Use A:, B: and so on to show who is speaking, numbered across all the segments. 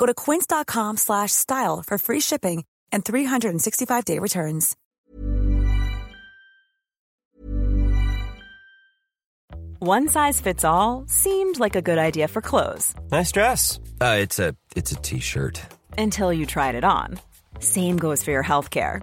A: Go to quince.com slash style for free shipping and 365-day returns.
B: One size fits all seemed like a good idea for clothes
C: Nice dress. Uh, it's a it's a t-shirt.
B: until you tried it on. Same goes for your healthcare.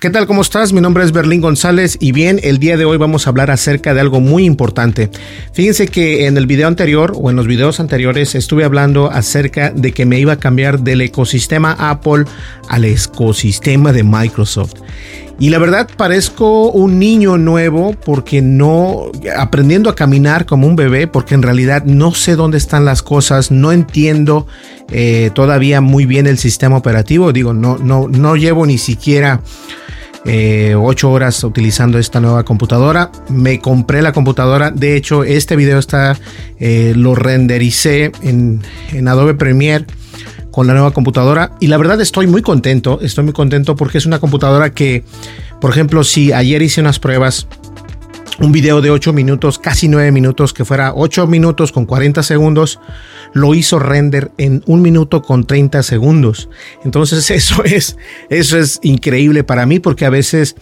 D: ¿Qué tal? ¿Cómo estás? Mi nombre es Berlín González y bien, el día de hoy vamos a hablar acerca de algo muy importante. Fíjense que en el video anterior o en los videos anteriores estuve hablando acerca de que me iba a cambiar del ecosistema Apple al ecosistema de Microsoft. Y la verdad parezco un niño nuevo porque no aprendiendo a caminar como un bebé porque en realidad no sé dónde están las cosas, no entiendo eh, todavía muy bien el sistema operativo. Digo, no, no, no llevo ni siquiera eh, 8 horas utilizando esta nueva computadora. Me compré la computadora. De hecho, este video está, eh, lo rendericé en, en Adobe Premiere con la nueva computadora y la verdad estoy muy contento, estoy muy contento porque es una computadora que, por ejemplo, si ayer hice unas pruebas un video de 8 minutos, casi 9 minutos, que fuera 8 minutos con 40 segundos, lo hizo render en 1 minuto con 30 segundos. Entonces eso es, eso es increíble para mí porque a veces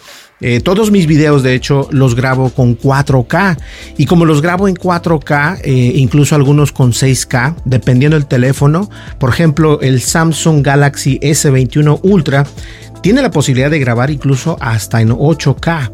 D: eh, todos mis videos, de hecho, los grabo con 4K. Y como los grabo en 4K, eh, incluso algunos con 6K, dependiendo del teléfono. Por ejemplo, el Samsung Galaxy S21 Ultra tiene la posibilidad de grabar incluso hasta en 8K.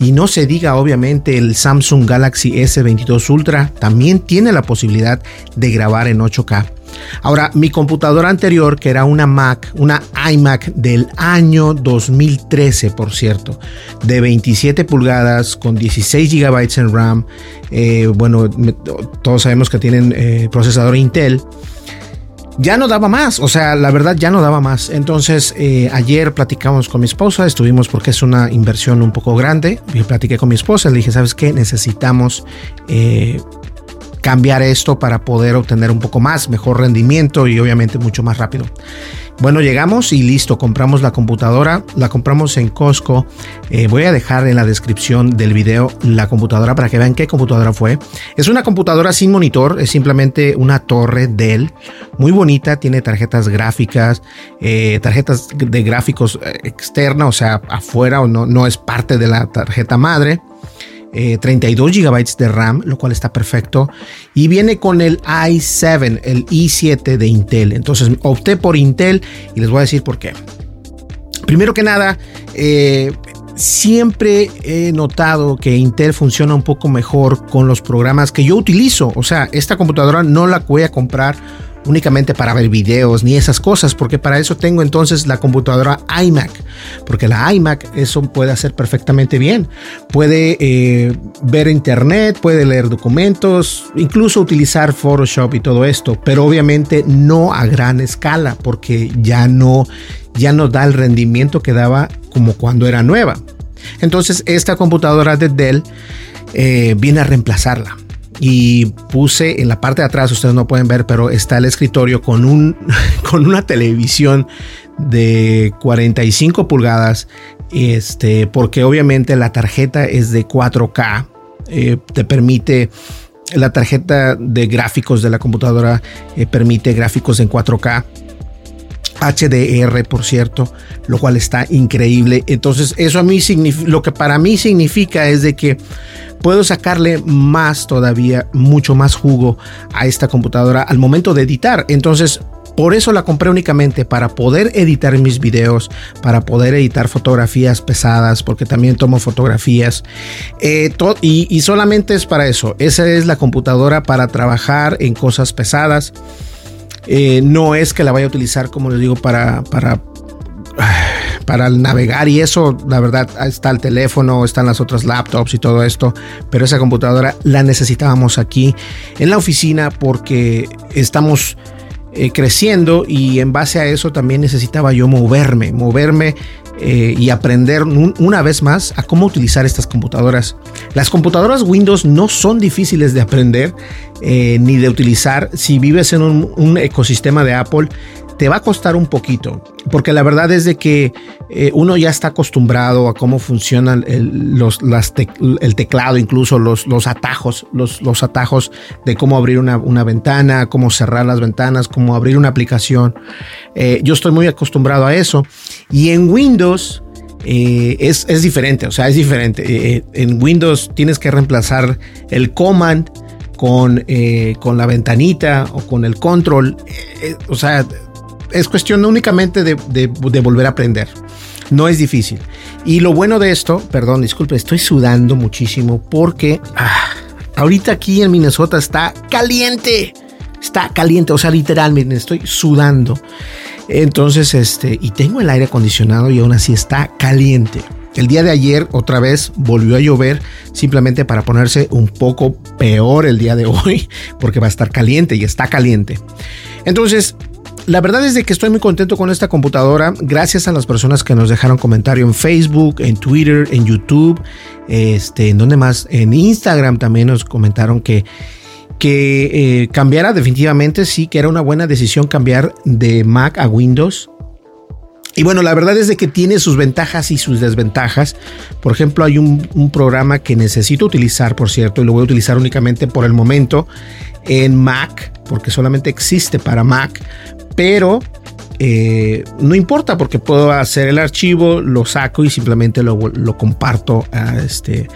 D: Y no se diga obviamente el Samsung Galaxy S22 Ultra también tiene la posibilidad de grabar en 8K. Ahora, mi computadora anterior, que era una Mac, una iMac del año 2013, por cierto, de 27 pulgadas con 16 GB en RAM, eh, bueno, todos sabemos que tienen eh, procesador Intel ya no daba más, o sea, la verdad ya no daba más. Entonces, eh, ayer platicamos con mi esposa, estuvimos porque es una inversión un poco grande, y platiqué con mi esposa, le dije, ¿sabes qué? Necesitamos cambiar esto para poder obtener un poco más, mejor rendimiento y obviamente mucho más rápido. Bueno, llegamos y listo, compramos la computadora, la compramos en Costco. Eh, voy a dejar en la descripción del video la computadora para que vean qué computadora fue. Es una computadora sin monitor, es simplemente una torre Dell, muy bonita, tiene tarjetas gráficas, eh, tarjetas de gráficos eh, externa, o sea, afuera o no, no es parte de la tarjeta madre. 32 eh, GB de RAM, lo cual está perfecto. Y viene con el i7, el i7 de Intel. Entonces opté por Intel y les voy a decir por qué. Primero que nada, eh, siempre he notado que Intel funciona un poco mejor con los programas que yo utilizo. O sea, esta computadora no la voy a comprar únicamente para ver videos ni esas cosas, porque para eso tengo entonces la computadora iMac, porque la iMac eso puede hacer perfectamente bien. Puede eh, ver internet, puede leer documentos, incluso utilizar Photoshop y todo esto, pero obviamente no a gran escala, porque ya no, ya no da el rendimiento que daba como cuando era nueva. Entonces esta computadora de Dell eh, viene a reemplazarla y puse en la parte de atrás, ustedes no pueden ver, pero está el escritorio con, un, con una televisión de 45 pulgadas, este, porque obviamente la tarjeta es de 4K, eh, te permite, la tarjeta de gráficos de la computadora eh, permite gráficos en 4K. HDR, por cierto, lo cual está increíble. Entonces, eso a mí lo que para mí significa es de que puedo sacarle más todavía, mucho más jugo a esta computadora al momento de editar. Entonces, por eso la compré únicamente para poder editar mis videos, para poder editar fotografías pesadas, porque también tomo fotografías. Eh, y solamente es para eso. Esa es la computadora para trabajar en cosas pesadas. Eh, no es que la vaya a utilizar, como les digo, para, para, para navegar y eso, la verdad, está el teléfono, están las otras laptops y todo esto, pero esa computadora la necesitábamos aquí en la oficina porque estamos eh, creciendo y en base a eso también necesitaba yo moverme, moverme eh, y aprender una vez más a cómo utilizar estas computadoras. Las computadoras Windows no son difíciles de aprender eh, ni de utilizar. Si vives en un ecosistema de Apple, te va a costar un poquito, porque la verdad es de que eh, uno ya está acostumbrado a cómo funciona el, el teclado, incluso los, los atajos, los, los, atajos de cómo abrir una, una, ventana, cómo cerrar las ventanas, cómo abrir una aplicación. Eh, yo estoy muy acostumbrado a eso. Y en Windows... Eh, es, es, diferente, o sea, es diferente. en Windows tienes que reemplazar el command con, con la ventanita o con el control. o sea, es cuestión únicamente de, volver a aprender. No es difícil. Y lo bueno de esto, perdón, disculpe, estoy sudando muchísimo porque ah, ahorita aquí en Minnesota está caliente. Está caliente, o sea, literalmente estoy sudando. Entonces, este, y tengo el aire acondicionado y aún así está caliente. El día de ayer otra vez volvió a llover simplemente para ponerse un poco peor el día de hoy porque va a estar caliente y está caliente. Entonces, la verdad es de que estoy muy contento con esta computadora. Gracias a las personas que nos dejaron comentario en Facebook, en Twitter, en YouTube, este, en donde más, en Instagram también nos comentaron que que eh, cambiara definitivamente, sí, que era una buena decisión cambiar de Mac a Windows. Y bueno, la verdad es de que tiene sus ventajas y sus desventajas. Por ejemplo, hay un, programa que necesito utilizar, por cierto, y lo voy a utilizar únicamente por el momento en Mac, porque solamente existe para Mac, pero eh, no importa porque puedo hacer el archivo, lo saco y simplemente lo, comparto este,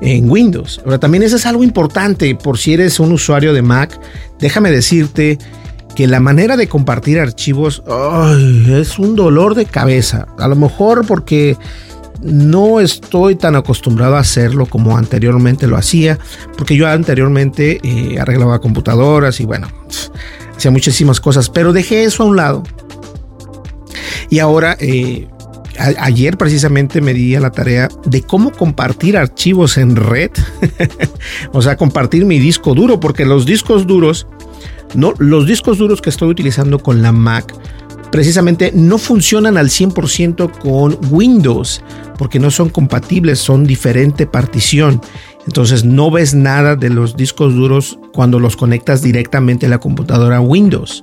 D: en Windows. Ahora también eso es algo importante por si eres un usuario de Mac. Déjame decirte que la manera de compartir archivos es un dolor de cabeza. A lo mejor porque no estoy tan acostumbrado a hacerlo como anteriormente lo hacía, porque yo anteriormente eh, arreglaba computadoras y bueno, hacía muchísimas cosas, pero dejé eso a un lado. Y ahora, eh, ayer precisamente me di a la tarea de cómo compartir archivos en red, o sea, compartir mi disco duro, porque los discos duros no, los discos duros que estoy utilizando con la Mac precisamente no funcionan al 100% con Windows porque no son compatibles, son diferente partición. Entonces no ves nada de los discos duros cuando los conectas directamente a la computadora Windows.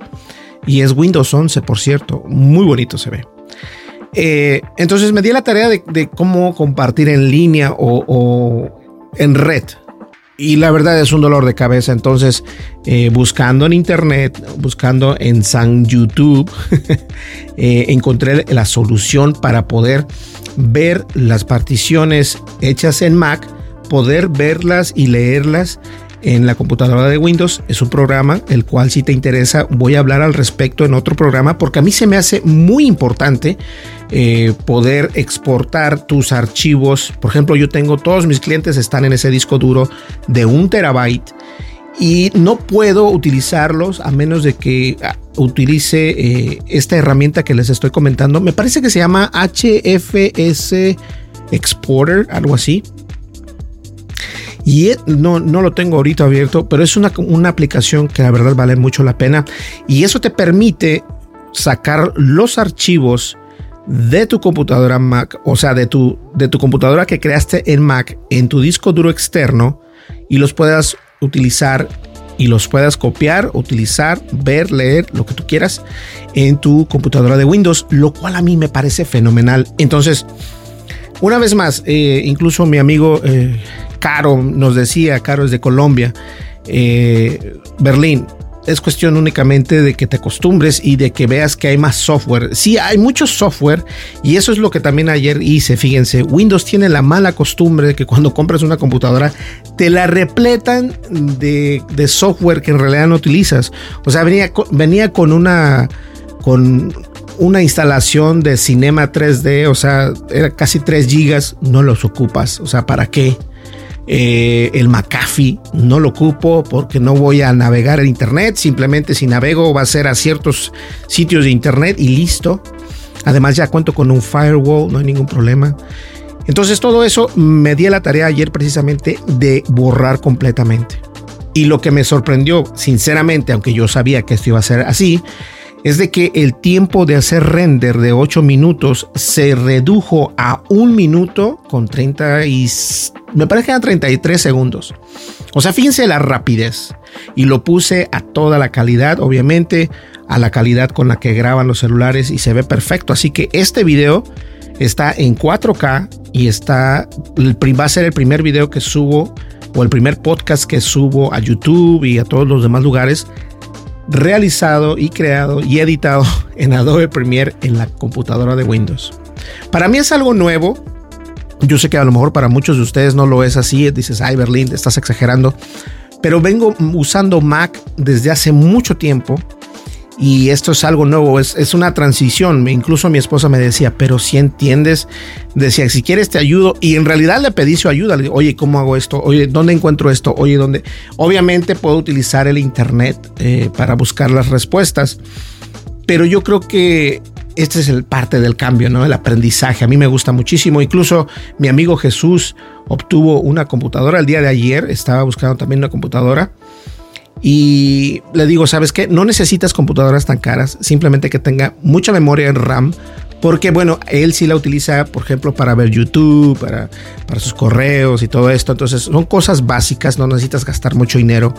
D: Y es Windows 11, por cierto. Muy bonito se ve. Eh, entonces me di la tarea de, cómo compartir en línea o en red y la verdad es un dolor de cabeza. Entonces, eh, buscando en internet, buscando en San YouTube, eh, encontré la solución para poder ver las particiones hechas en Mac, poder verlas y leerlas en la computadora de Windows. Es un programa el cual si te interesa voy a hablar al respecto en otro programa porque a mí se me hace muy importante eh, poder exportar tus archivos. Por ejemplo, yo tengo todos mis clientes están en ese disco duro de un terabyte y no puedo utilizarlos a menos de que ah, utilice eh, esta herramienta que les estoy comentando. Me parece que se llama HFS Exporter, algo así. Y no, no lo tengo ahorita abierto, pero es una, una aplicación que la verdad vale mucho la pena. Y eso te permite sacar los archivos de tu computadora Mac, o sea, de tu, de tu computadora que creaste en Mac en tu disco duro externo y los puedas utilizar y los puedas copiar, utilizar, ver, leer, lo que tú quieras en tu computadora de Windows, lo cual a mí me parece fenomenal. Entonces, una vez más, eh, incluso mi amigo eh, Caro nos decía, Caro es de Colombia, eh, Berlín, es cuestión únicamente de que te acostumbres y de que veas que hay más software. Sí, hay mucho software y eso es lo que también ayer hice. Fíjense, Windows tiene la mala costumbre de que cuando compras una computadora te la repletan de, software que en realidad no utilizas. O sea, venía, venía con una con una instalación de Cinema 3D, o sea, era casi 3 gigas, no los ocupas. O sea, ¿para qué? Eh, el McAfee no lo ocupo porque no voy a navegar en internet. Simplemente si navego va a ser a ciertos sitios de internet y listo. Además ya cuento con un firewall, no hay ningún problema. Entonces todo eso me di la tarea ayer precisamente de borrar completamente. Y lo que me sorprendió, sinceramente, aunque yo sabía que esto iba a ser así, es de que el tiempo de hacer render de 8 minutos se redujo a un minuto con 30 y me parece que eran 33 segundos. O sea, fíjense la rapidez. Y lo puse a toda la calidad, obviamente, a la calidad con la que graban los celulares y se ve perfecto. Así que este video está en 4K y está, va a ser el primer video que subo o el primer podcast que subo a YouTube y a todos los demás lugares realizado y creado y editado en Adobe Premiere en la computadora de Windows. Para mí es algo nuevo. Yo sé que a lo mejor para muchos de ustedes no lo es así. Dices, ay, Berlín, estás exagerando. Pero vengo usando Mac desde hace mucho tiempo y esto es algo nuevo, es, una transición. Incluso mi esposa me decía, pero si entiendes, decía, si quieres te ayudo. Y en realidad le pedí su ayuda. Oye, ¿cómo hago esto? Oye, ¿dónde encuentro esto? Oye, ¿dónde? Obviamente puedo utilizar el Internet eh, para buscar las respuestas. Pero yo creo que este es el parte del cambio, ¿no? El aprendizaje. A mí me gusta muchísimo. Incluso mi amigo Jesús obtuvo una computadora el día de ayer. Estaba buscando también una computadora y le digo, ¿sabes qué? No necesitas computadoras tan caras, simplemente que tenga mucha memoria en RAM Porque, bueno, él sí la utiliza, por ejemplo, para ver YouTube, para, para sus correos y todo esto. Entonces, son cosas básicas, no necesitas gastar mucho dinero.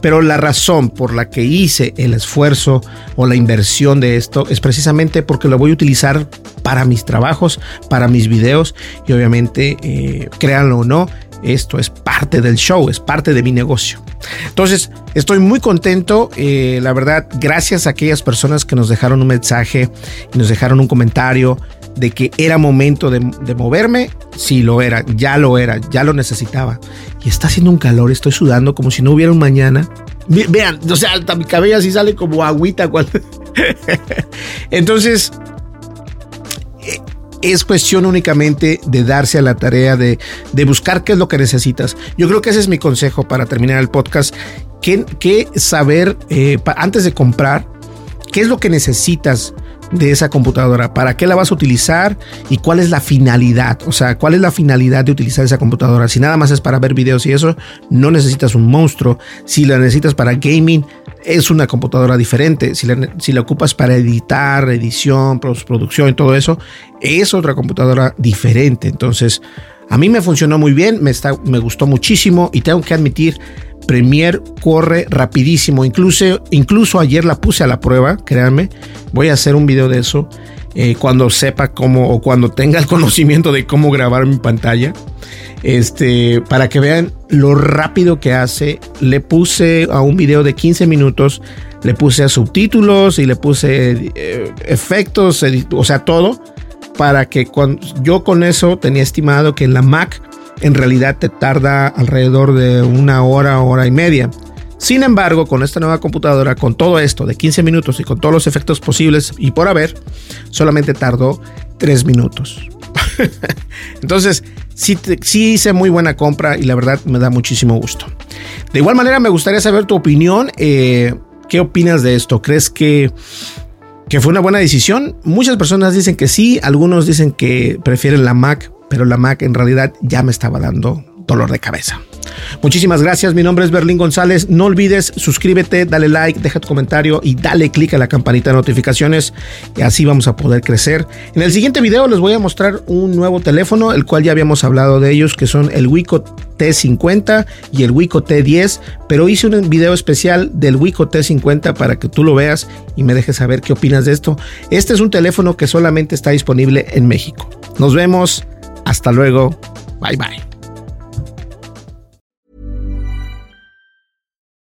D: Pero la razón por la que hice el esfuerzo o la inversión de esto es precisamente porque lo voy a utilizar para mis trabajos, para mis videos y obviamente, eh, créanlo o no, esto es parte del show, es parte de mi negocio. Entonces, estoy muy contento. Eh, la verdad, gracias a aquellas personas que nos dejaron un mensaje y nos dejaron un comentario de que era momento de, moverme. Sí, lo era, ya lo era, ya lo necesitaba. Y está haciendo un calor, estoy sudando como si no hubiera un mañana. Vean, o sea, mi cabello así sale como agüita. Entonces, es cuestión únicamente de darse a la tarea de, buscar qué es lo que necesitas. Yo creo que ese es mi consejo para terminar el podcast. Que, saber eh, antes de comprar qué es lo que necesitas de esa computadora, para qué la vas a utilizar y cuál es la finalidad, o sea, cuál es la finalidad de utilizar esa computadora. Si nada más es para ver videos y eso, no necesitas un monstruo. Si la necesitas para gaming, es una computadora diferente. Si la, si la ocupas para editar, edición, producción y todo eso, es otra computadora diferente. Entonces, a mí me funcionó muy bien, me, está, me gustó muchísimo y tengo que admitir, Premiere corre rapidísimo. Incluso, incluso ayer la puse a la prueba, créanme. Voy a hacer un video de eso eh, cuando sepa cómo o cuando tenga el conocimiento de cómo grabar mi pantalla. Este, para que vean lo rápido que hace. Le puse a un video de 15 minutos, le puse a subtítulos y le puse eh, efectos, o sea, todo. Para que yo con eso tenía estimado que en la Mac en realidad te tarda alrededor de una hora, hora y media. Sin embargo, con esta nueva computadora, con todo esto de 15 minutos y con todos los efectos posibles y por haber, solamente tardó 3 minutos. Entonces, sí, hice muy buena compra y la verdad me da muchísimo gusto. De igual manera, me gustaría saber tu opinión. Eh, ¿Qué opinas de esto? ¿Crees que fue una buena decisión? Muchas personas dicen que sí, algunos dicen que prefieren la Mac pero la Mac en realidad ya me estaba dando dolor de cabeza. Muchísimas gracias, mi nombre es Berlín González. No olvides suscríbete, dale like, deja tu comentario y dale click a la campanita de notificaciones y así vamos a poder crecer. En el siguiente video les voy a mostrar un nuevo teléfono, el cual ya habíamos hablado de ellos, que son el Wico T50 y el Wico T10, pero hice un video especial del Wico T50 para que tú lo veas y me dejes saber qué opinas de esto. Este es un teléfono que solamente está disponible en México. Nos vemos. Hasta luego. Bye bye.